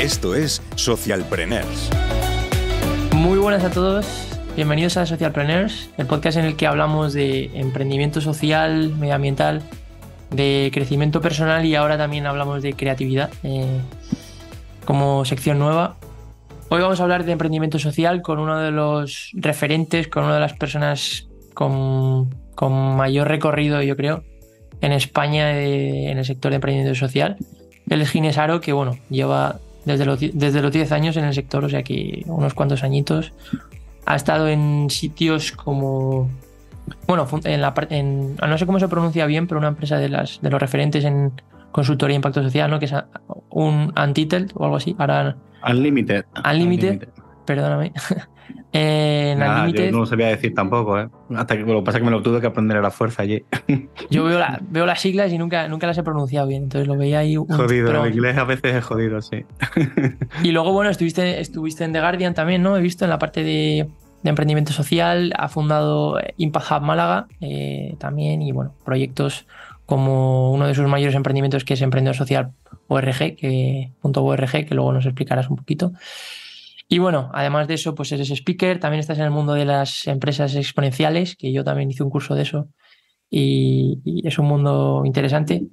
Esto es Socialpreneurs. Muy buenas a todos. Bienvenidos a Socialpreneurs, el podcast en el que hablamos de emprendimiento social, medioambiental, de crecimiento personal y ahora también hablamos de creatividad eh, como sección nueva. Hoy vamos a hablar de emprendimiento social con uno de los referentes, con una de las personas con, mayor recorrido, yo creo, en España en el sector de emprendimiento social. Él es Ginés Aro, que bueno, lleva desde los, desde los 10 años en el sector, o sea que unos cuantos añitos. Ha estado en sitios como. Bueno, en la, en, no sé cómo se pronuncia bien, pero una empresa de, las, de los referentes en consultoría e impacto social, ¿no? Que es un Untitled o algo así. Ahora. Unlimited. Unlimited. Perdóname. Eh, yo no lo sabía decir tampoco, ¿eh? Hasta que lo que pasa es que me lo tuve que aprender a la fuerza allí. Yo veo, veo las siglas y nunca, nunca las he pronunciado bien, entonces lo veía ahí. Un, jodido, el inglés a veces es jodido, sí. Y luego, bueno, estuviste, estuviste en The Guardian también, ¿no? He visto en la parte de, emprendimiento social, ha fundado Impact Hub Málaga eh, también, y bueno, proyectos como uno de sus mayores emprendimientos que es Emprendedor Social ORG, que, punto .org, que luego nos explicarás un poquito. Y bueno, además de eso, pues eres speaker, también estás en el mundo de las empresas exponenciales, que yo también hice un curso de eso y, es un mundo interesante.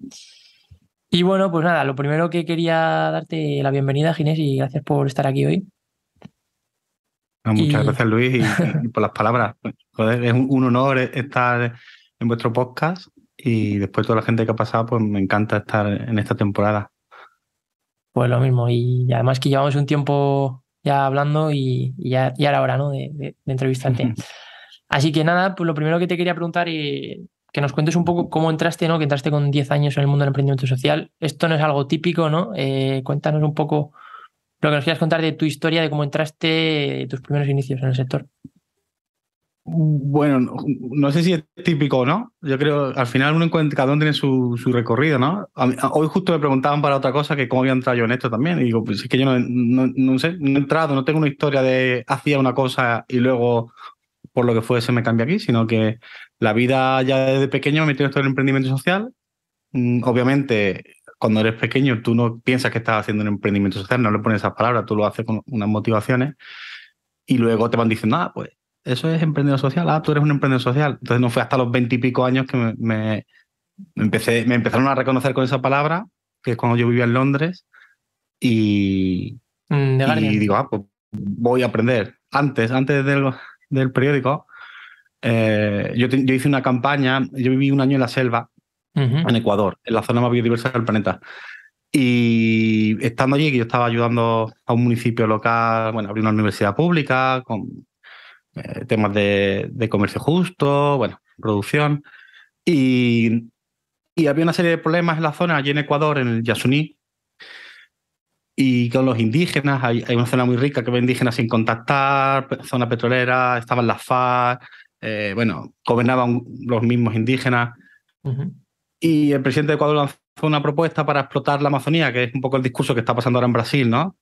Y bueno, pues nada, lo primero que quería darte la bienvenida, Ginés, y gracias por estar aquí hoy. muchas gracias, Luis, y, por las palabras. Joder, es un, honor estar en vuestro podcast y después toda la gente que ha pasado, pues me encanta estar en esta temporada. Pues lo mismo, y además que llevamos un tiempo ya hablando y, ya, era hora ¿no? de, de, entrevistarte. Así que nada, pues lo primero que te quería preguntar y que nos cuentes un poco cómo entraste, ¿no? Que entraste con 10 años en el mundo del emprendimiento social. Esto no es algo típico, ¿no? Eh, cuéntanos un poco lo que nos quieras contar de tu historia, de cómo entraste, de tus primeros inicios en el sector. Bueno, no sé si es típico o no. Yo creo al final uno encuentra, cada uno tiene su, recorrido, ¿no? hoy justo me preguntaban para otra cosa que cómo había entrado yo en esto también. Digo, pues es que yo no, no, sé, no he entrado, no tengo una historia de hacía una cosa y luego por lo que fuese me cambia aquí, sino que la vida ya desde pequeño me metió en esto del emprendimiento social. Mm, obviamente, cuando eres pequeño, tú no piensas que estás haciendo un emprendimiento social, no le pones esas palabras, tú lo haces con unas motivaciones y luego te van diciendo, ah, pues eso es emprendedor social, ah, tú eres un emprendedor social. Entonces no fue hasta los veintipico años que me, empecé, me empezaron a reconocer con esa palabra, que es cuando yo vivía en Londres, y, mm, y digo, ah, pues voy a aprender. Antes, antes del, del periódico, eh, yo, yo, hice una campaña, yo viví un año en la selva, en Ecuador, en la zona más biodiversa del planeta. Y estando allí, que yo estaba ayudando a un municipio local, bueno, abrir una universidad pública, con eh, temas de, comercio justo, bueno, producción. Y, había una serie de problemas en la zona, allí en Ecuador, en el Yasuní, y con los indígenas, hay, una zona muy rica que ve indígenas sin contactar, zona petrolera, estaban las FARC, eh, bueno, gobernaban los mismos indígenas. Y el presidente de Ecuador lanzó una propuesta para explotar la Amazonía, que es un poco el discurso que está pasando ahora en Brasil, ¿no?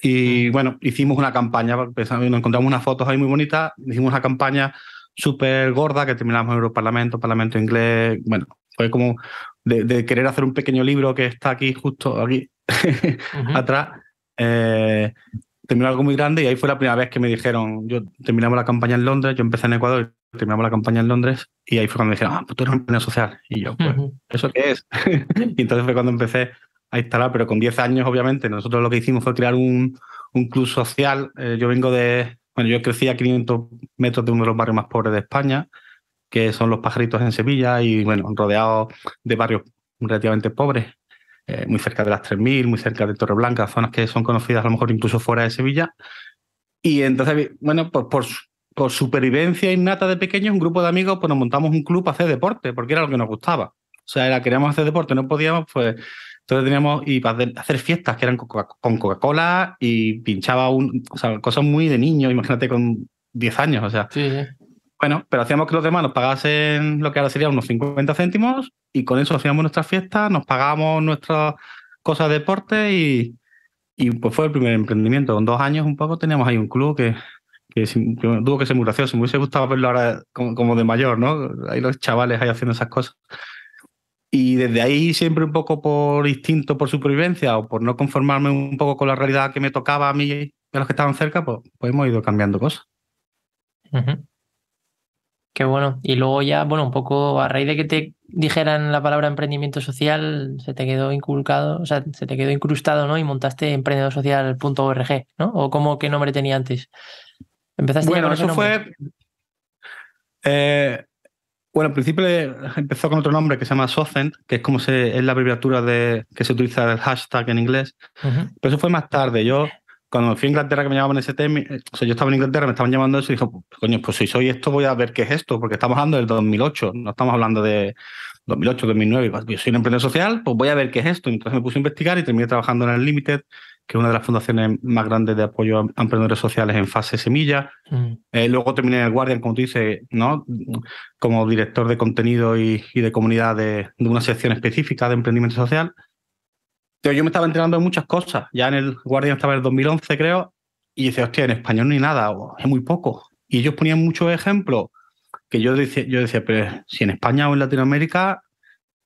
Y mm. bueno, hicimos una campaña, nos encontramos unas fotos ahí muy bonitas, hicimos una campaña súper gorda que terminamos en Europarlamento, Parlamento Inglés, bueno, fue como de, querer hacer un pequeño libro que está aquí, justo aquí, atrás. Eh, terminó algo muy grande y ahí fue la primera vez que me dijeron, yo terminamos la campaña en Londres, yo empecé en Ecuador, terminamos la campaña en Londres y ahí fue cuando me dijeron, ah, pues tú eres un emprendedor social. Y yo, pues, ¿eso qué es? y entonces fue cuando empecé a instalar, pero con 10 años, obviamente, nosotros lo que hicimos fue crear un, un club social. Eh, yo vengo de, bueno, yo crecí a 500 metros de uno de los barrios más pobres de España, que son los pajaritos en Sevilla, y bueno, rodeado de barrios relativamente pobres. Eh, muy cerca de las 3.000, muy cerca de Torreblanca, zonas que son conocidas a lo mejor incluso fuera de Sevilla. Y entonces, bueno, pues por, por supervivencia innata de pequeños, un grupo de amigos, pues nos montamos un club para hacer deporte, porque era lo que nos gustaba. O sea, era, queríamos hacer deporte, no podíamos, pues entonces teníamos y para hacer fiestas que eran con Coca-Cola y pinchaba un, o sea, cosas muy de niño, imagínate con 10 años, o sea. Bueno, pero hacíamos que los demás nos pagasen lo que ahora sería unos 50 céntimos y con eso hacíamos nuestras fiestas, nos pagábamos nuestras cosas de deporte y, y pues fue el primer emprendimiento. Con dos años un poco teníamos ahí un club que, que, tuvo que ser muy gracioso. Me hubiese gustado verlo ahora como, de mayor, ¿no? Ahí los chavales ahí haciendo esas cosas. Y desde ahí, siempre un poco por instinto, por supervivencia o por no conformarme un poco con la realidad que me tocaba a mí y a los que estaban cerca, pues, pues hemos ido cambiando cosas. Qué bueno. Y luego ya, bueno, un poco a raíz de que te dijeran la palabra emprendimiento social, se te quedó inculcado, o sea, se te quedó incrustado, ¿no? Y montaste emprendedosocial.org, ¿no? ¿O cómo qué nombre tenía antes? Empezaste bueno, eso fue. Eh, bueno, al principio empezó con otro nombre que se llama Socent, que es como se, es la abreviatura de que se utiliza el hashtag en inglés. Pero eso fue más tarde. Yo cuando fui a Inglaterra que me llamaban ese tema, o sea, yo estaba en Inglaterra, me estaban llamando eso y dije, pues, coño, pues si soy esto voy a ver qué es esto, porque estamos hablando del 2008, no estamos hablando de 2008, 2009. Yo soy un emprendedor social, pues voy a ver qué es esto. Entonces me puse a investigar y terminé trabajando en el Limited, que es una de las fundaciones más grandes de apoyo a emprendedores sociales en fase semilla. Mm. Eh, luego terminé en el Guardian, como tú dices, ¿no? como director de contenido y, de comunidad de, de una sección específica de emprendimiento social. Pero yo me estaba enterando de muchas cosas. Ya en el Guardian estaba en el 2011, creo, y dice, hostia, en español ni nada, es muy poco. Y ellos ponían muchos ejemplos que yo decía, yo decía, pero si en España o en Latinoamérica,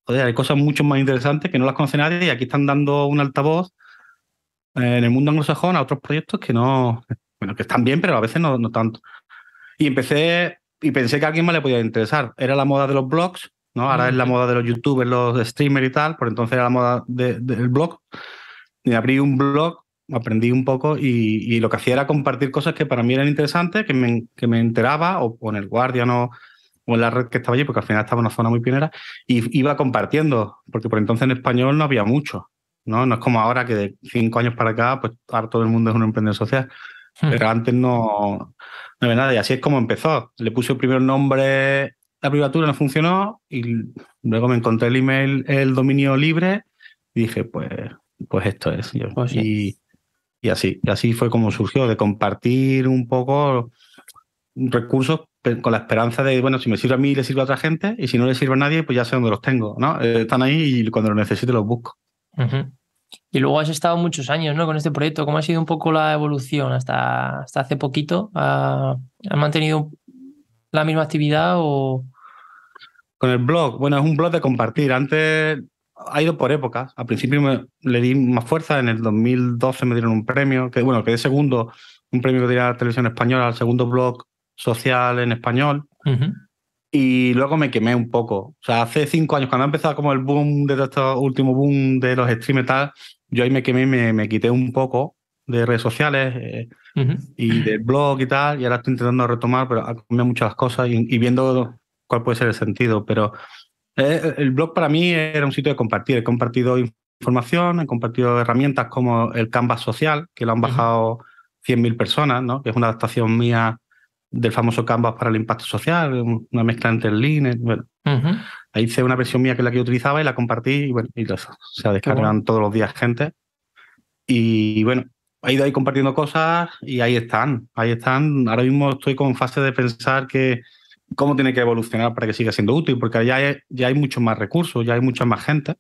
joder, hay cosas mucho más interesantes que no las conoce nadie y aquí están dando un altavoz en el mundo anglosajón a otros proyectos que no, bueno, que están bien, pero a veces no, no tanto. Y empecé y pensé que a alguien más le podía interesar. Era la moda de los blogs ¿no? Ahora es la moda de los youtubers, los streamers y tal, por entonces era la moda del blog. Y abrí un blog, aprendí un poco y, lo que hacía era compartir cosas que para mí eran interesantes, que me, que me enteraba, o, en el Guardian o, en la red que estaba allí, porque al final estaba en una zona muy pionera, y iba compartiendo, porque por entonces en español no había mucho. ¿No? No es como ahora que de cinco años para acá, pues ahora todo el mundo es un emprendedor social. Hmm. Pero antes no, no había nada. Y así es como empezó. Le puse el primer nombre la privatura no funcionó y luego me encontré el email, el dominio libre y dije, pues, pues esto es. Pues y, y, así, y así fue como surgió, de compartir un poco recursos con la esperanza de, bueno, si me sirve a mí, le sirve a otra gente y si no le sirve a nadie, pues ya sé dónde los tengo, ¿no? Eh, están ahí y cuando los necesite los busco. Y luego has estado muchos años ¿no? con este proyecto. ¿Cómo ha sido un poco la evolución hasta, hasta hace poquito? ¿Has mantenido la misma actividad o, con el blog, bueno, es un blog de compartir. Antes ha ido por épocas. Al principio me, le di más fuerza. En el 2012 me dieron un premio, que bueno, quedé segundo, un premio que diera la televisión española, al segundo blog social en español. Y luego me quemé un poco. O sea, hace cinco años, cuando ha empezado como el boom de este último boom de los streams y tal, yo ahí me quemé y me, me quité un poco de redes sociales eh, y del blog y tal. Y ahora estoy intentando retomar, pero ha cambiado muchas cosas y, y viendo cuál puede ser el sentido, pero eh, el blog para mí era un sitio de compartir. He compartido información, he compartido herramientas como el Canvas Social, que lo han bajado 100.000 personas, ¿no? que es una adaptación mía del famoso Canvas para el impacto social, una mezcla entre el Lean. Bueno, Ahí hice una versión mía que es la que yo utilizaba y la compartí y bueno, y se descargan todos los días gente. Y bueno, he ido ahí compartiendo cosas y ahí están, ahí están. Ahora mismo estoy con fase de pensar que cómo tiene que evolucionar para que siga siendo útil, porque ya hay, ya hay muchos más recursos, ya hay mucha más gente.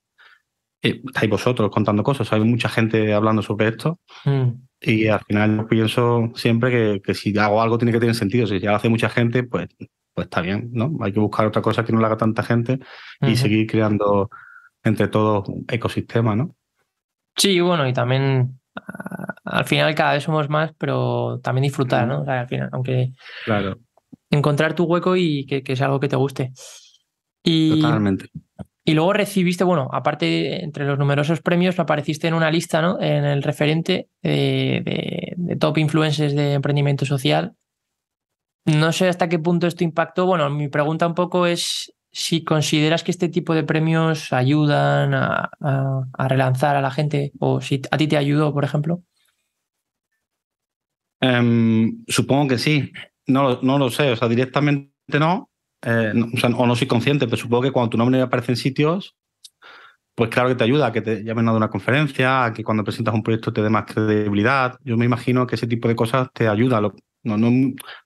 Y estáis vosotros contando cosas, hay mucha gente hablando sobre esto. Mm. Y al final pienso siempre que, si hago algo tiene que tener sentido. Si ya lo hace mucha gente, pues, pues está bien, ¿no? Hay que buscar otra cosa que no lo haga tanta gente y seguir creando entre todos un ecosistema, ¿no? Sí, bueno, y también al final cada vez somos más, pero también disfrutar, ¿no? al final, aunque claro encontrar tu hueco y que, que sea algo que te guste. Y, Totalmente. Y luego recibiste, bueno, aparte entre los numerosos premios, apareciste en una lista, ¿no? En el referente de, top influencers de emprendimiento social. No sé hasta qué punto esto impactó. Bueno, mi pregunta un poco es si consideras que este tipo de premios ayudan a, relanzar a la gente o si a ti te ayudó, por ejemplo. Em, supongo que sí. No, no lo sé, o sea, directamente no, eh, o, sea, o, no soy consciente, pero supongo que cuando tu nombre aparece en sitios, pues claro que te ayuda a que te llamen a una conferencia, a que cuando presentas un proyecto te dé más credibilidad. Yo me imagino que ese tipo de cosas te ayuda. No, no,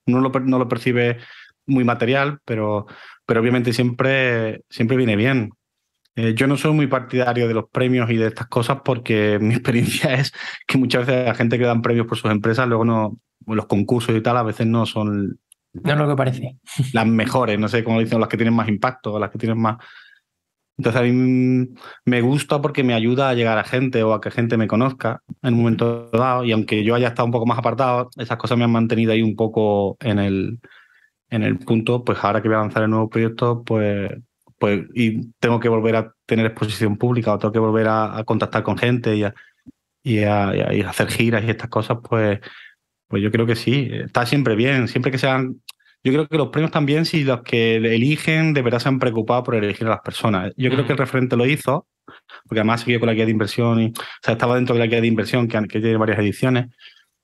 no, lo, no lo percibe muy material, pero, pero obviamente siempre, siempre viene bien. Eh, yo no soy muy partidario de los premios y de estas cosas porque mi experiencia es que muchas veces la gente que dan premios por sus empresas luego no, los concursos y tal a veces no son... No es lo que parece. Las mejores, no sé cómo dicen, las que tienen más impacto, las que tienen más... Entonces a mí me gusta porque me ayuda a llegar a gente o a que gente me conozca en un momento dado. Y aunque yo haya estado un poco más apartado, esas cosas me han mantenido ahí un poco en el, en el punto. Pues ahora que voy a lanzar el nuevo proyecto, pues, pues y tengo que volver a tener exposición pública o tengo que volver a, contactar con gente y a, y, a, y a, hacer giras y estas cosas, pues, pues yo creo que sí. Está siempre bien. Siempre que sean yo creo que los premios también, si los que eligen de verdad se han preocupado por elegir a las personas. Yo creo que el referente lo hizo, porque además siguió con la guía de inversión y o sea, estaba dentro de la guía de inversión que, que tiene varias ediciones.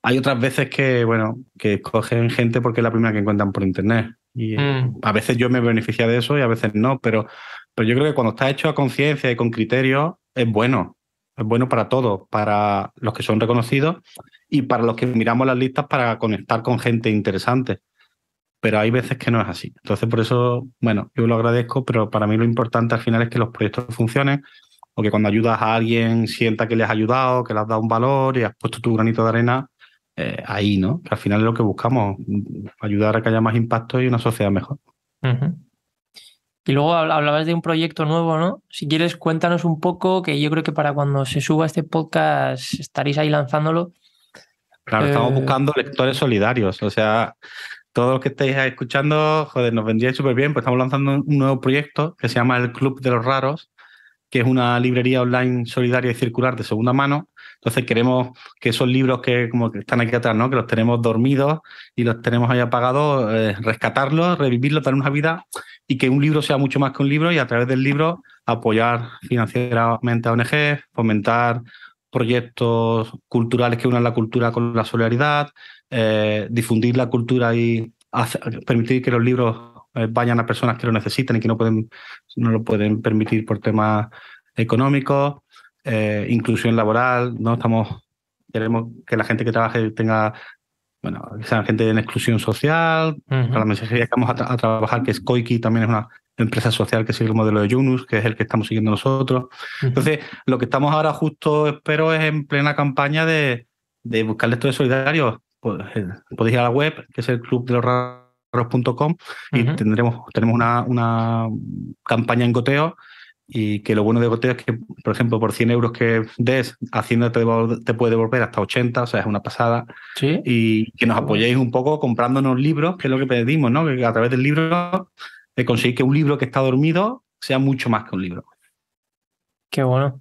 Hay otras veces que, bueno, que escogen gente porque es la primera que encuentran por internet. Y mm. a veces yo me beneficio de eso y a veces no, pero, pero yo creo que cuando está hecho a conciencia y con criterio, es bueno. Es bueno para todos, para los que son reconocidos y para los que miramos las listas para conectar con gente interesante pero hay veces que no es así. Entonces, por eso, bueno, yo lo agradezco, pero para mí lo importante al final es que los proyectos funcionen o que cuando ayudas a alguien sienta que le has ayudado, que le has dado un valor y has puesto tu granito de arena eh, ahí, ¿no? Que al final es lo que buscamos, ayudar a que haya más impacto y una sociedad mejor. Y luego hablabas de un proyecto nuevo, ¿no? Si quieres, cuéntanos un poco, que yo creo que para cuando se suba este podcast estaréis ahí lanzándolo. Claro, estamos eh, buscando lectores solidarios, o sea, todos los que estéis escuchando, joder, nos vendría súper bien, pues estamos lanzando un nuevo proyecto que se llama el Club de los Raros, que es una librería online solidaria y circular de segunda mano. Entonces queremos que esos libros que como que están aquí atrás, ¿no? Que los tenemos dormidos y los tenemos ahí apagados, eh, rescatarlos, revivirlos, dar una vida y que un libro sea mucho más que un libro y a través del libro apoyar financieramente a ONG, fomentar proyectos culturales que unan la cultura con la solidaridad, eh, difundir la cultura y permitir que los libros eh, vayan a personas que lo necesitan y que no, pueden, no lo pueden permitir por temas económicos, eh, inclusión laboral, ¿no? Estamos, queremos que la gente que trabaje tenga, bueno, que sean gente en exclusión social, para la mensajería que vamos a, trabajar, que es Koiki, también es una empresa social que sigue el modelo de Yunus, que es el que estamos siguiendo nosotros. Entonces, lo que estamos ahora justo, espero, es en plena campaña de, de buscar lectores solidarios pues, eh, podéis ir a la web, que es el club de los raros.com, y tendremos, tenemos una, una campaña en goteo. Y que lo bueno de goteo es que, por ejemplo, por 100 euros que des, Hacienda te, te puede devolver hasta 80, o sea, es una pasada. ¿Sí? Y que nos apoyéis un poco comprándonos libros, que es lo que pedimos, ¿no? Que a través del libro eh, conseguir que un libro que está dormido sea mucho más que un libro. Qué bueno.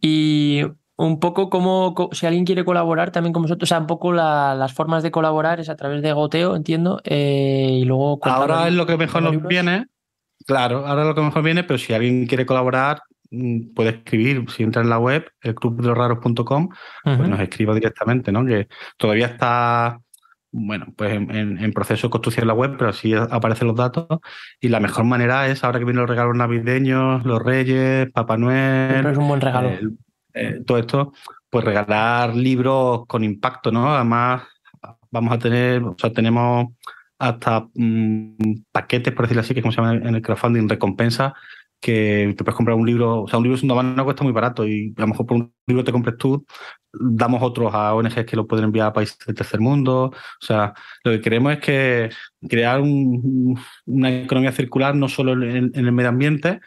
Y un poco como, si alguien quiere colaborar también con vosotros, o sea, un poco las formas de colaborar es a través de goteo, entiendo, eh, y luego... Ahora es lo que mejor nos viene, claro, ahora es lo que mejor viene, pero si alguien quiere colaborar, mm, puede escribir, si entra en la web, el clubdeloraros.com, pues nos escriba directamente, ¿no? Que todavía está, bueno, pues en, proceso de construcción la web, pero así aparecen los datos. Y la mejor manera es, ahora que vienen los regalos navideños, los Reyes, Papá Noel... es un buen regalo. Eh, todo esto, pues regalar libros con impacto, ¿no? Además, vamos a tener, o sea, tenemos hasta mm, paquetes, por decirlo así, que es como se llama en el crowdfunding, recompensa, que te puedes comprar un libro, o sea, un libro segunda mano cuesta muy barato y a lo mejor por un libro te compres tú, damos otros a ONGs que lo pueden enviar a países del tercer mundo. O sea, lo que queremos es que crear una economía circular no solo en el medio ambiente,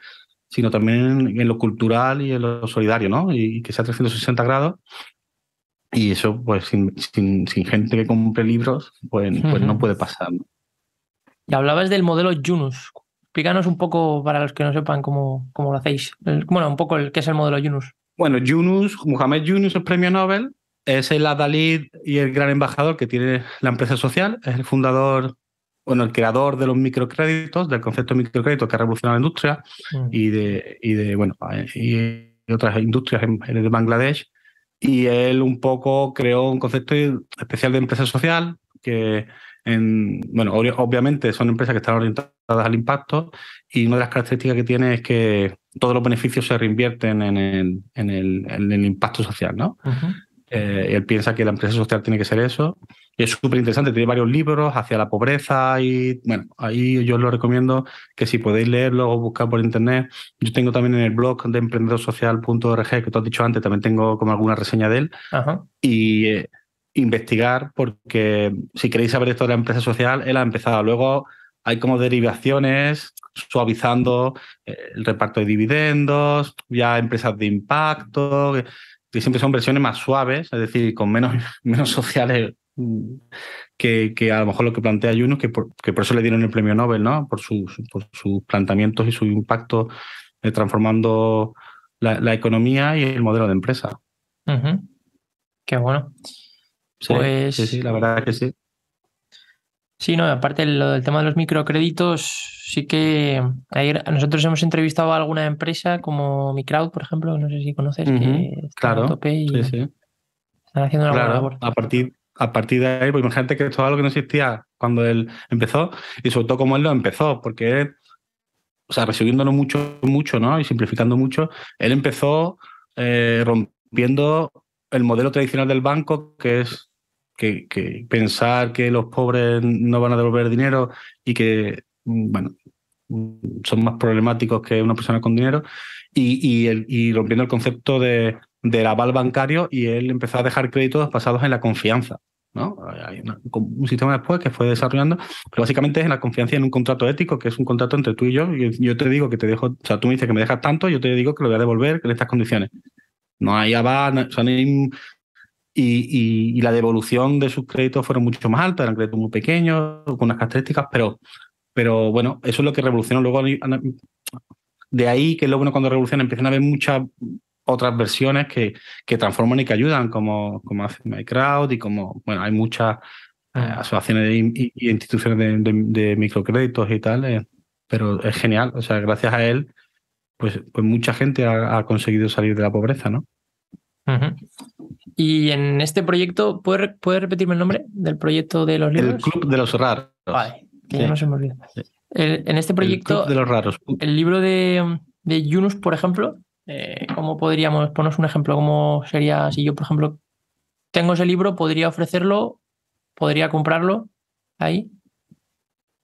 sino también en lo cultural y en lo solidario, ¿no? Y, que sea 360 grados. Y eso, pues, sin, sin, gente que compre libros, pues, pues no puede pasar. Y hablabas del modelo Yunus. Explícanos un poco para los que no sepan cómo, cómo lo hacéis. bueno, un poco el, qué es el modelo Yunus. Bueno, Yunus, Mohamed Yunus es premio Nobel, es el adalid y el gran embajador que tiene la empresa social, es el fundador bueno, el creador de los microcréditos, del concepto de microcrédito que ha revolucionado la industria mm. y, de, y de, bueno, y otras industrias en, de Bangladesh. Y él un poco creó un concepto especial de empresa social que, en, bueno, obviamente son empresas que están orientadas al impacto y una de las características que tiene es que todos los beneficios se reinvierten en el, en el, en el impacto social, ¿no? Eh, él piensa que la empresa social tiene que ser eso es súper interesante, tiene varios libros hacia la pobreza y bueno, ahí yo os lo recomiendo que si podéis leerlo o buscar por internet. Yo tengo también en el blog de emprendedorsocial.org, que tú has dicho antes, también tengo como alguna reseña de él. Y eh, investigar, porque si queréis saber esto de la empresa social, él ha empezado. Luego hay como derivaciones suavizando eh, el reparto de dividendos, ya empresas de impacto, que, siempre son versiones más suaves, es decir, con menos, menos sociales mm, que, que, a lo mejor lo que plantea Yunus, que por, que por eso le dieron el premio Nobel, ¿no? Por sus, por sus planteamientos y su impacto transformando la, economía y el modelo de empresa. Qué bueno. Pues... sí, sí, la verdad que sí. Sí, no, aparte lo del tema de los microcréditos, sí que ayer nosotros hemos entrevistado a alguna empresa como Microwd, por ejemplo, no sé si conoces, que claro, tope y sí, sí. están haciendo una claro, labor. A partir, a partir de ahí, pues imagínate que esto es algo que no existía cuando él empezó y sobre todo como él lo empezó, porque él, o sea, resumiéndolo mucho, mucho, ¿no? Y simplificando mucho, él empezó eh, rompiendo el modelo tradicional del banco, que es que, pensar que los pobres no van a devolver dinero y que, bueno, son más problemáticos que una persona con dinero, y, y, rompiendo el concepto de, del aval bancario, y él empezó a dejar créditos basados en la confianza. ¿no? Hay un sistema después que fue desarrollando, pero básicamente es en la confianza en un contrato ético, que es un contrato entre tú y yo. Y yo te digo que te dejo, o sea, tú me dices que me dejas tanto, yo te digo que lo voy a devolver en estas condiciones. No hay aval, o sea, no hay y, la devolución de sus créditos fueron mucho más altas, eran créditos muy pequeños, con unas características, pero, pero bueno, eso es lo que revolucionó. Luego, de ahí que luego bueno, cuando revoluciona empiezan a haber muchas otras versiones que, que transforman y que ayudan, como, como hace MyCrowd y como, bueno, hay muchas eh, ah. asociaciones y, instituciones de, microcréditos y tal, eh, pero es genial, o sea, gracias a él, pues, pues mucha gente ha, ha conseguido salir de la pobreza, ¿no? Y en este proyecto, ¿puedes, repetirme el nombre del proyecto de los libros? El Club de los Raros. Vale, que ya no se me olvida. en este proyecto, el de los Raros. El libro de, de Yunus, por ejemplo, eh, ¿cómo podríamos ponernos un ejemplo? ¿Cómo sería si yo, por ejemplo, tengo ese libro, podría ofrecerlo, podría comprarlo ahí?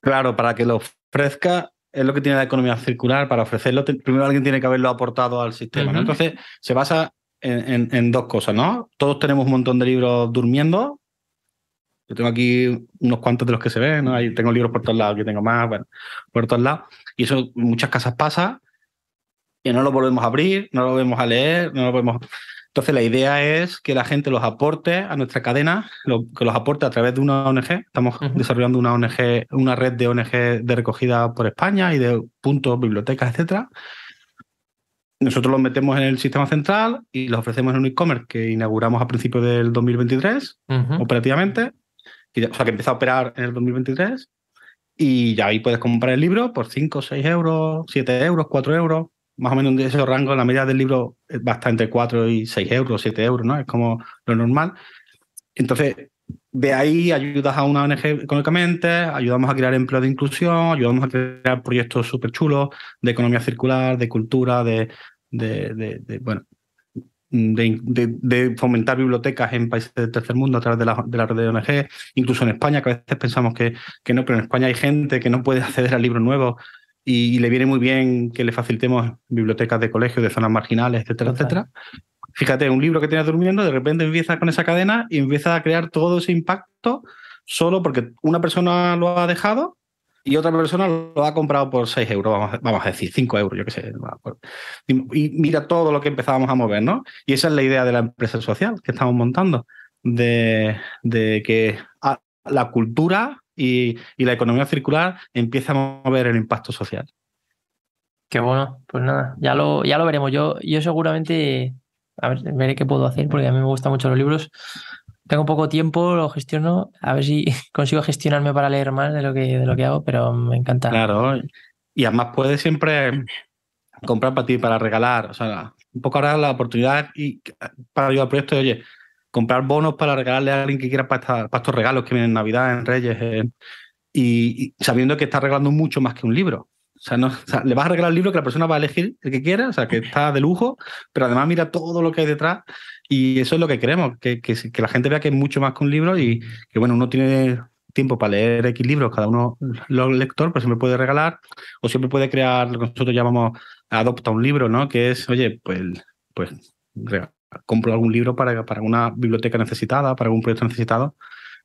Claro, para que lo ofrezca, es lo que tiene la economía circular. Para ofrecerlo, primero alguien tiene que haberlo aportado al sistema. Entonces, se basa en, dos cosas, ¿no? Todos tenemos un montón de libros durmiendo. Yo tengo aquí unos cuantos de los que se ven, ¿no? Ahí tengo libros por todos lados, yo tengo más, bueno, por todos lados. Y eso en muchas casas pasa y no lo volvemos a abrir, no lo volvemos a leer, no lo volvemos... Entonces la idea es que la gente los aporte a nuestra cadena, que los aporte a través de una ONG. Estamos desarrollando una ONG, una red de ONG de recogida por España y de puntos, bibliotecas, etcétera nosotros los metemos en el sistema central y los ofrecemos en un e-commerce que inauguramos a principios del 2023, operativamente. o sea, que empieza a operar en el 2023. Y ya ahí puedes comprar el libro por 5, 6 euros, 7 euros, 4 euros. Más o menos en ese rango, la media del libro va a estar entre 4 y 6 euros, 7 euros, ¿no? Es como lo normal. Entonces, de ahí ayudas a una ONG económicamente, ayudamos a crear empleo de inclusión, ayudamos a crear proyectos súper chulos de economía circular, de cultura, de, de, bueno, de, fomentar bibliotecas en países del tercer mundo a través de la, de la red de ONG, incluso en España, que a veces pensamos que, que, no, pero en España hay gente que no puede acceder a libros nuevos y, le viene muy bien que le facilitemos bibliotecas de colegios, de zonas marginales, etcétera, etcétera. Fíjate, un libro que tienes durmiendo, de repente empieza con esa cadena y empieza a crear todo ese impacto solo porque una persona lo ha dejado y otra persona lo ha comprado por 6 euros, vamos, a decir, 5 euros, yo qué sé. Y, mira todo lo que empezábamos a mover, ¿no? Y esa es la idea de la empresa social que estamos montando, de, que la cultura y, la economía circular empieza a mover el impacto social. Qué bueno, pues nada, ya lo, ya lo veremos. Yo, yo seguramente, a ver, veré qué puedo hacer, porque a mí me gustan mucho los libros tengo poco tiempo, lo gestiono, a ver si consigo gestionarme para leer más de lo que, de lo que hago, pero me encanta. Claro, y además puedes siempre comprar para ti, para regalar, o sea, un poco ahora la oportunidad y para ayudar al proyecto, oye, comprar bonos para regalarle a alguien que quiera para, estos regalos que vienen en Navidad, en Reyes, y, sabiendo que está regalando mucho más que un libro. O sea, no, le vas a regalar el libro que la persona va a elegir el que quiera, o sea, que está de lujo, pero además mira todo lo que hay detrás y eso es lo que queremos, que, que, la gente vea que es mucho más que un libro y que, bueno, uno tiene tiempo para leer X libros, cada uno, los lector, pues siempre puede regalar o siempre puede crear lo que nosotros llamamos adopta un libro, ¿no? Que es, oye, pues, pues compro algún libro para, para una biblioteca necesitada, para algún proyecto necesitado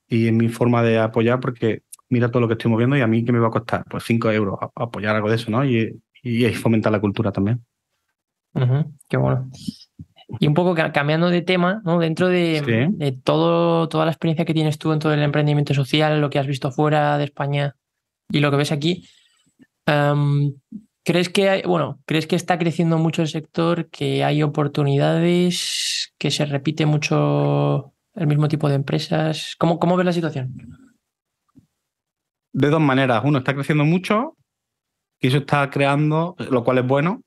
y es mi forma de apoyar porque mira todo lo que estoy moviendo y a mí qué me va a costar, pues 5 euros, apoyar algo de eso, ¿no? Y, y, fomentar la cultura también. qué bueno. Y un poco cambiando de tema, ¿no? Dentro de, todo, toda la experiencia que tienes tú en todo el emprendimiento social, lo que has visto fuera de España y lo que ves aquí, em, ¿crees que hay, bueno, crees que está creciendo mucho el sector, que hay oportunidades, que se repite mucho el mismo tipo de empresas? ¿Cómo, cómo ves la situación? De dos maneras. Uno, está creciendo mucho y eso está creando, lo cual es bueno,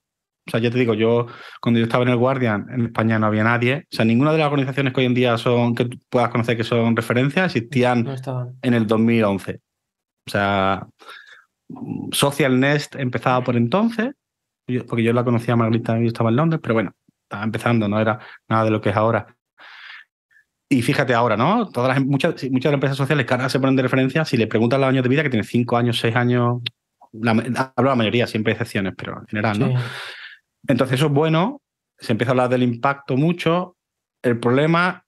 o sea, ya te digo, yo cuando yo estaba en el Guardian, en España no había nadie. O sea, ninguna de las organizaciones que hoy en día son, que puedas conocer que son referencias, existían en el 2011. O sea, Social Nest empezaba por entonces, porque yo la conocía a Margarita y estaba en Londres, pero bueno, estaba empezando, no era nada de lo que es ahora. Y fíjate ahora, ¿no? Todas las, muchas, muchas de las empresas sociales que ahora se ponen de referencia, si le preguntan los años de vida, que tiene cinco años, seis años, la, hablo la mayoría, siempre hay excepciones, pero en general, ¿no? Entonces eso es bueno, se empieza a hablar del impacto mucho. El problema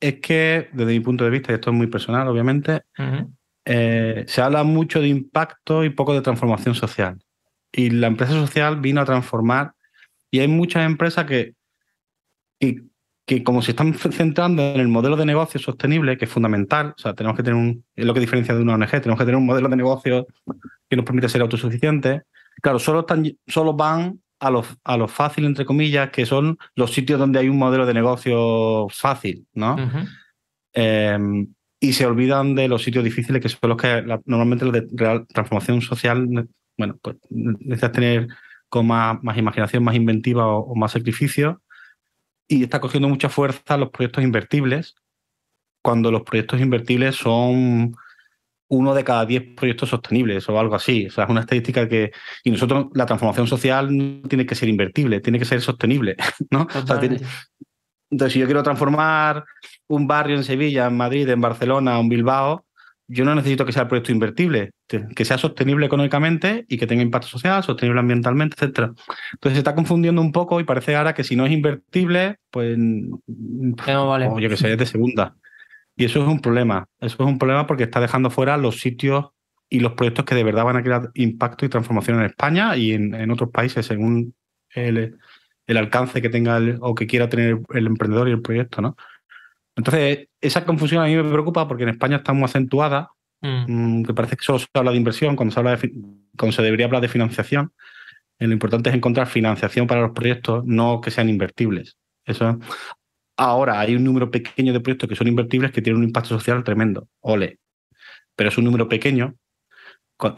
es que, desde mi punto de vista, y esto es muy personal, obviamente, eh, se habla mucho de impacto y poco de transformación social. Y la empresa social vino a transformar y hay muchas empresas que, que, como se están centrando en el modelo de negocio sostenible, que es fundamental, o sea, tenemos que tener un, es lo que diferencia de una ONG, tenemos que tener un modelo de negocio que nos permite ser autosuficientes. Claro, solo, están, solo van a lo, a fácil, entre comillas, que son los sitios donde hay un modelo de negocio fácil, ¿no? Y se olvidan de los sitios difíciles, que son los que normalmente los de transformación social, bueno, pues necesitas tener con más, imaginación, más inventiva o, más sacrificio. Y está cogiendo mucha fuerza los proyectos invertibles, cuando los proyectos invertibles son uno de cada diez proyectos sostenibles o algo así. O sea, es una estadística que. Y nosotros, la transformación social no tiene que ser invertible, tiene que ser sostenible. ¿no? Entonces, si yo quiero transformar un barrio en Sevilla, en Madrid, en Barcelona, en Bilbao, yo no necesito que sea el proyecto invertible, que sea sostenible económicamente y que tenga impacto social, sostenible ambientalmente, etcétera. Entonces se está confundiendo un poco y parece ahora que si no es invertible, pues no vale. o yo que sé, es de segunda. Y eso es un problema. Eso es un problema porque está dejando fuera los sitios y los proyectos que de verdad van a crear impacto y transformación en España y en, otros países según el, alcance que tenga o que quiera tener el emprendedor y el proyecto, ¿no? Entonces, esa confusión a mí me preocupa porque en España está muy acentuada, mm. Mm, que parece que solo se habla de inversión cuando se, habla de, cuando se debería hablar de financiación. lo importante es encontrar financiación para los proyectos, no que sean invertibles. Eso Ahora hay un número pequeño de proyectos que son invertibles que tienen un impacto social tremendo. Ole. Pero es un número pequeño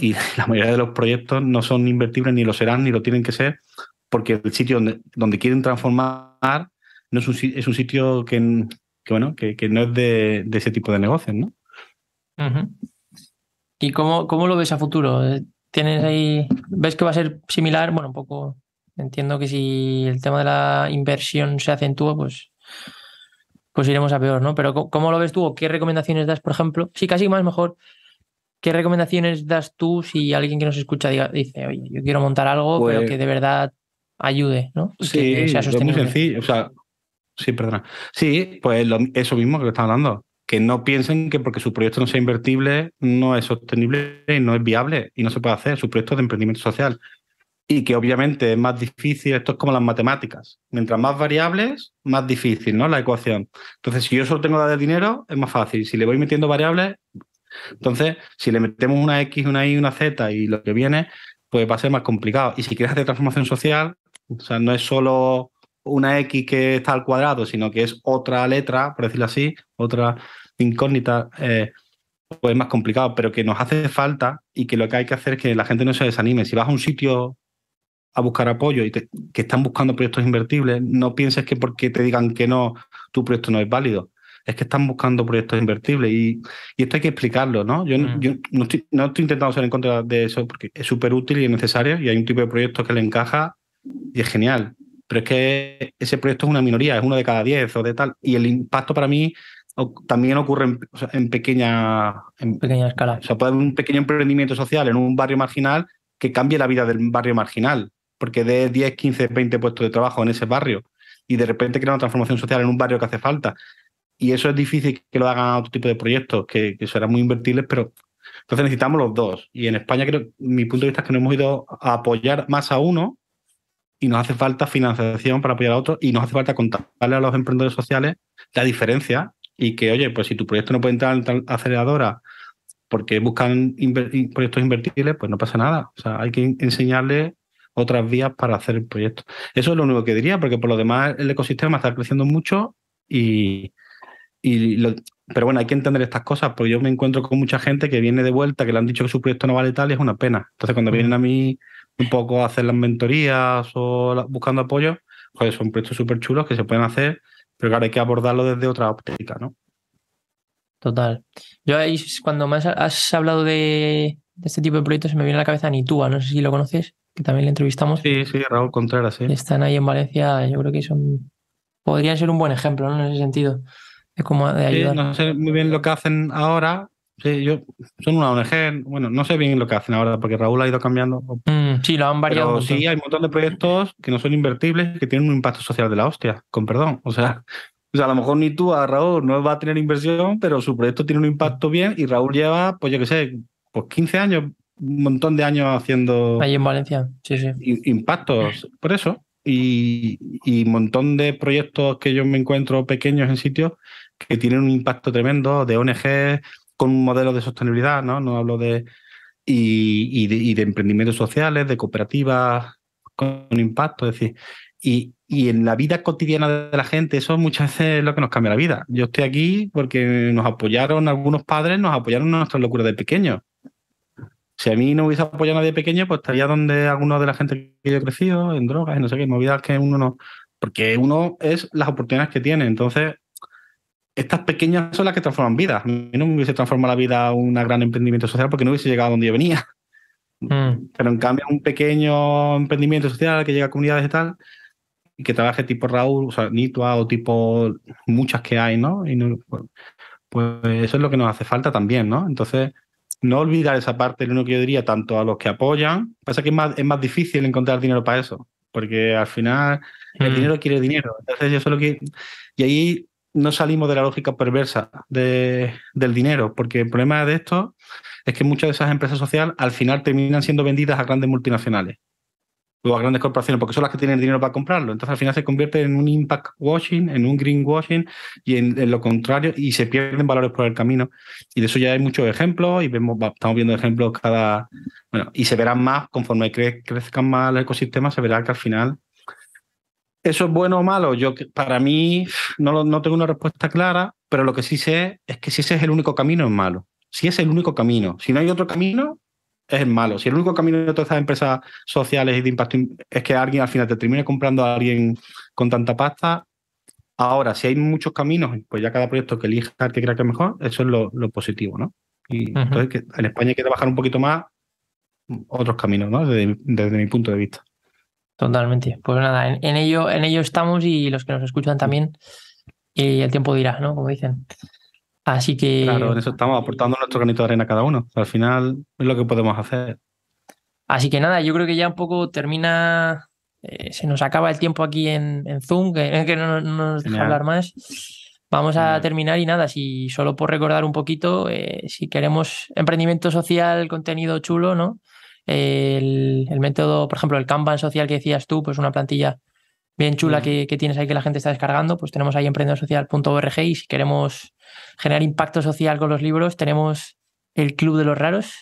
y la mayoría de los proyectos no son invertibles, ni lo serán, ni lo tienen que ser, porque el sitio donde, donde quieren transformar no es, un, es un sitio que, bueno, que, no es de, ese tipo de negocios, ¿no? ¿Y cómo, cómo, lo ves a futuro? ¿Tienes ahí, ves que va a ser similar? Bueno, un poco, entiendo que si el tema de la inversión se acentúa, pues pues iremos a peor, ¿no? Pero ¿cómo lo ves tú o qué recomendaciones das, por ejemplo? Sí, casi más mejor. ¿Qué recomendaciones das tú si alguien que nos escucha dice, oye, yo quiero montar algo, pero pues que de verdad ayude, ¿no? sí, es muy sencillo. O sea, sí, perdona. Sí, pues eso mismo que le estamos hablando. Que no piensen que porque su proyecto no sea invertible, no es sostenible y no es viable y no se puede hacer. Su proyecto de emprendimiento social y que obviamente es más difícil, esto es como las matemáticas, mientras más variables, más difícil, ¿no? La ecuación. Entonces, si yo solo tengo de dinero, es más fácil. Si le voy metiendo variables, entonces, si le metemos una X, una Y, una Z y lo que viene, pues va a ser más complicado. Y si quieres hacer transformación social, o sea, no es solo una X que está al cuadrado, sino que es otra letra, por decirlo así, otra incógnita, eh, pues es más complicado, pero que nos hace falta y que lo que hay que hacer es que la gente no se desanime. Si vas a un sitio a buscar apoyo y que están buscando proyectos invertibles, no pienses que porque te digan que no, tu proyecto no es válido. Es que están buscando proyectos invertibles y, esto hay que explicarlo, ¿no? Yo, mm. no, estoy, no, estoy, intentando ser en contra de eso porque es súper útil y es necesario y hay un tipo de proyecto que le encaja y es genial. Pero es que ese proyecto es una minoría, es uno de cada diez o de tal. Y el impacto para mí también ocurre en, pequeña, en pequeña escala. O sea, puede haber un pequeño emprendimiento social en un barrio marginal que cambie la vida del barrio marginal porque de 10, 15, 20 puestos de trabajo en ese barrio y de repente crea una transformación social en un barrio que hace falta. Y eso es difícil que lo hagan otro tipo de proyectos que, serán muy invertibles, pero Entonces necesitamos los dos. Y en España creo, mi punto de vista es que nos hemos ido a apoyar más a uno y nos hace falta financiación para apoyar a otro y nos hace falta contarle a los emprendedores sociales la diferencia y que, oye, pues si tu proyecto no puede entrar en tal aceleradora porque buscan proyectos invertibles, pues no pasa nada. O sea, hay que enseñarle otras vías para hacer el proyecto. Eso es lo único que diría, porque por lo demás el ecosistema está creciendo mucho y, pero bueno, hay que entender estas cosas, porque yo me encuentro con mucha gente que viene de vuelta, que le han dicho que su proyecto no vale tal y es una pena. Entonces, cuando vienen a mí un poco a hacer las mentorías o buscando apoyo, pues son proyectos súper chulos que se pueden hacer, pero claro, hay que abordarlo desde otra óptica, ¿no? Total. Yo ahí, cuando me has, hablado de, este tipo de proyectos, se me viene a la cabeza Nitúa, no sé si lo conoces, que también le entrevistamos. Sí, sí, Raúl Contreras, sí. Están ahí en Valencia, yo creo que son. Podrían ser un buen ejemplo, ¿no? En ese sentido. De cómo de ayudar. no sé muy bien lo que hacen ahora. Sí, yo, son una ONG, bueno, no sé bien lo que hacen ahora, porque Raúl ha ido cambiando. Mm, sí, lo han variado. Pero sí, hay un montón de proyectos que no son invertibles, que tienen un impacto social de la hostia, con perdón. O sea, o sea, a lo mejor ni tú a Raúl no va a tener inversión, pero su proyecto tiene un impacto bien y Raúl lleva, pues yo qué sé, pues 15 años, un montón de años haciendo... Ahí en Valencia, sí, sí. Impactos, por eso. Y, un montón de proyectos que yo me encuentro pequeños en sitios que tienen un impacto tremendo de ONG con un modelo de sostenibilidad, ¿no? No hablo de... Y, de, emprendimientos sociales, de cooperativas con impacto, es decir, y, y en la vida cotidiana de la gente, eso muchas veces es lo que nos cambia la vida. Yo estoy aquí porque nos apoyaron algunos padres, nos apoyaron en nuestras locuras de pequeño. Si a mí no hubiese apoyado nadie de pequeño, pues estaría donde algunos de la gente que yo he crecido, en drogas, y no sé qué, movidas que uno no. Porque uno es las oportunidades que tiene. Entonces, estas pequeñas son las que transforman vidas. A mí no me hubiese transformado la vida un gran emprendimiento social porque no hubiese llegado a donde yo venía. Mm. Pero en cambio, un pequeño emprendimiento social que llega a comunidades y tal, y que trabaje tipo Raúl, o sea, Nitua o tipo muchas que hay, ¿no? Y pues, pues eso es lo que nos hace falta también, ¿no? Entonces, no olvidar esa parte, lo único que yo diría, tanto a los que apoyan, pasa que es más, es más difícil encontrar dinero para eso, porque al final el mm. dinero quiere dinero. Entonces, yo solo que. Y ahí no salimos de la lógica perversa de, del dinero, porque el problema de esto es que muchas de esas empresas sociales al final terminan siendo vendidas a grandes multinacionales o a grandes corporaciones, porque son las que tienen dinero para comprarlo. Entonces al final se convierte en un impact washing, en un green washing y en, lo contrario, y se pierden valores por el camino. Y de eso ya hay muchos ejemplos y vemos, estamos viendo ejemplos cada. Bueno, y se verán más conforme crezcan más el ecosistema, se verá que al final. ¿Eso es bueno o malo? Yo, para mí, no, no tengo una respuesta clara, pero lo que sí sé es que si ese es el único camino, es malo. Si es el único camino. Si no hay otro camino, es malo. Si el único camino de todas estas empresas sociales y de impacto es que alguien al final te termine comprando a alguien con tanta pasta, ahora, si hay muchos caminos, pues ya cada proyecto que elija el que crea que es mejor, eso es lo, positivo, ¿no? Y entonces que en España hay que trabajar un poquito más otros caminos, ¿no? Desde, mi punto de vista. Totalmente. Pues nada, en, ello, en ello estamos y los que nos escuchan también, y el tiempo dirá, ¿no? Como dicen. Así que. Claro, en eso estamos aportando nuestro granito de arena cada uno. Al final es lo que podemos hacer. Así que nada, yo creo que ya un poco termina. Eh, se nos acaba el tiempo aquí en, Zoom, que, no, nos deja hablar más. Vamos a terminar y nada, si solo por recordar un poquito, eh, si queremos emprendimiento social, contenido chulo, ¿no? El, método, por ejemplo, el Kanban social que decías tú, pues una plantilla bien chula que, que, tienes ahí que la gente está descargando, pues tenemos ahí emprendedosocial.org y si queremos generar impacto social con los libros, tenemos el Club de los Raros.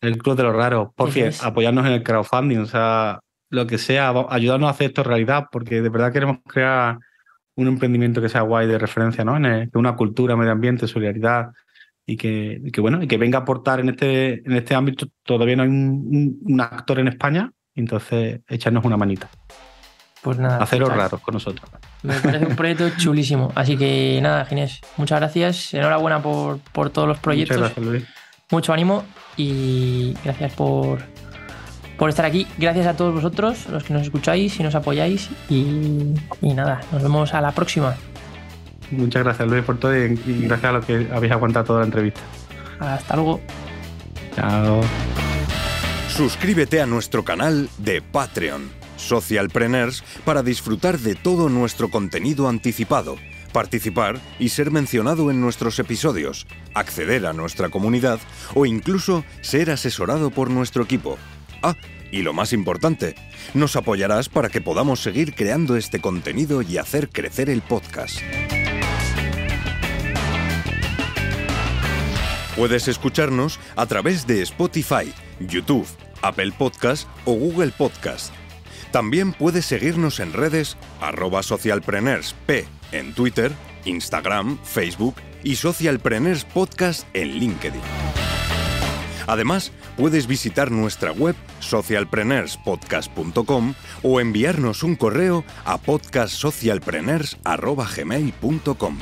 El Club de los Raros, por fin, apoyarnos en el crowdfunding, o sea, lo que sea, ayudarnos a hacer esto realidad, porque de verdad queremos crear un emprendimiento que sea guay de referencia, ¿no? En una cultura, medio ambiente, solidaridad y que, bueno, y que venga a aportar en este, en este ámbito. Todavía no hay un actor en España, entonces echarnos una manita. Pues nada. Haceros raros con nosotros. Me parece un proyecto chulísimo. Así que nada, Ginés, muchas gracias. Enhorabuena por, por todos los proyectos. Muchas gracias, Luis. Mucho ánimo y gracias por, por estar aquí. Gracias a todos vosotros, los que nos escucháis y nos apoyáis. Y, y nada, nos vemos a la próxima. Muchas gracias, Luis, por todo y gracias a los que habéis aguantado toda la entrevista. Hasta luego. Chao. Suscríbete a nuestro canal de Patreon Socialpreneurs para disfrutar de todo nuestro contenido anticipado participar y ser mencionado en nuestros episodios, acceder a nuestra comunidad o incluso ser asesorado por nuestro equipo. Ah, y lo más importante, nos apoyarás para que podamos seguir creando este contenido y hacer crecer el podcast. Puedes escucharnos a través de Spotify, YouTube, Apple Podcast o Google Podcast. También puedes seguirnos en redes arroba socialpreneursp en Twitter, Instagram, Facebook y Socialpreneurs Podcast en LinkedIn. Además, puedes visitar nuestra web socialpreneurspodcast.com o enviarnos un correo a podcastsocialpreneurs.gmail.com.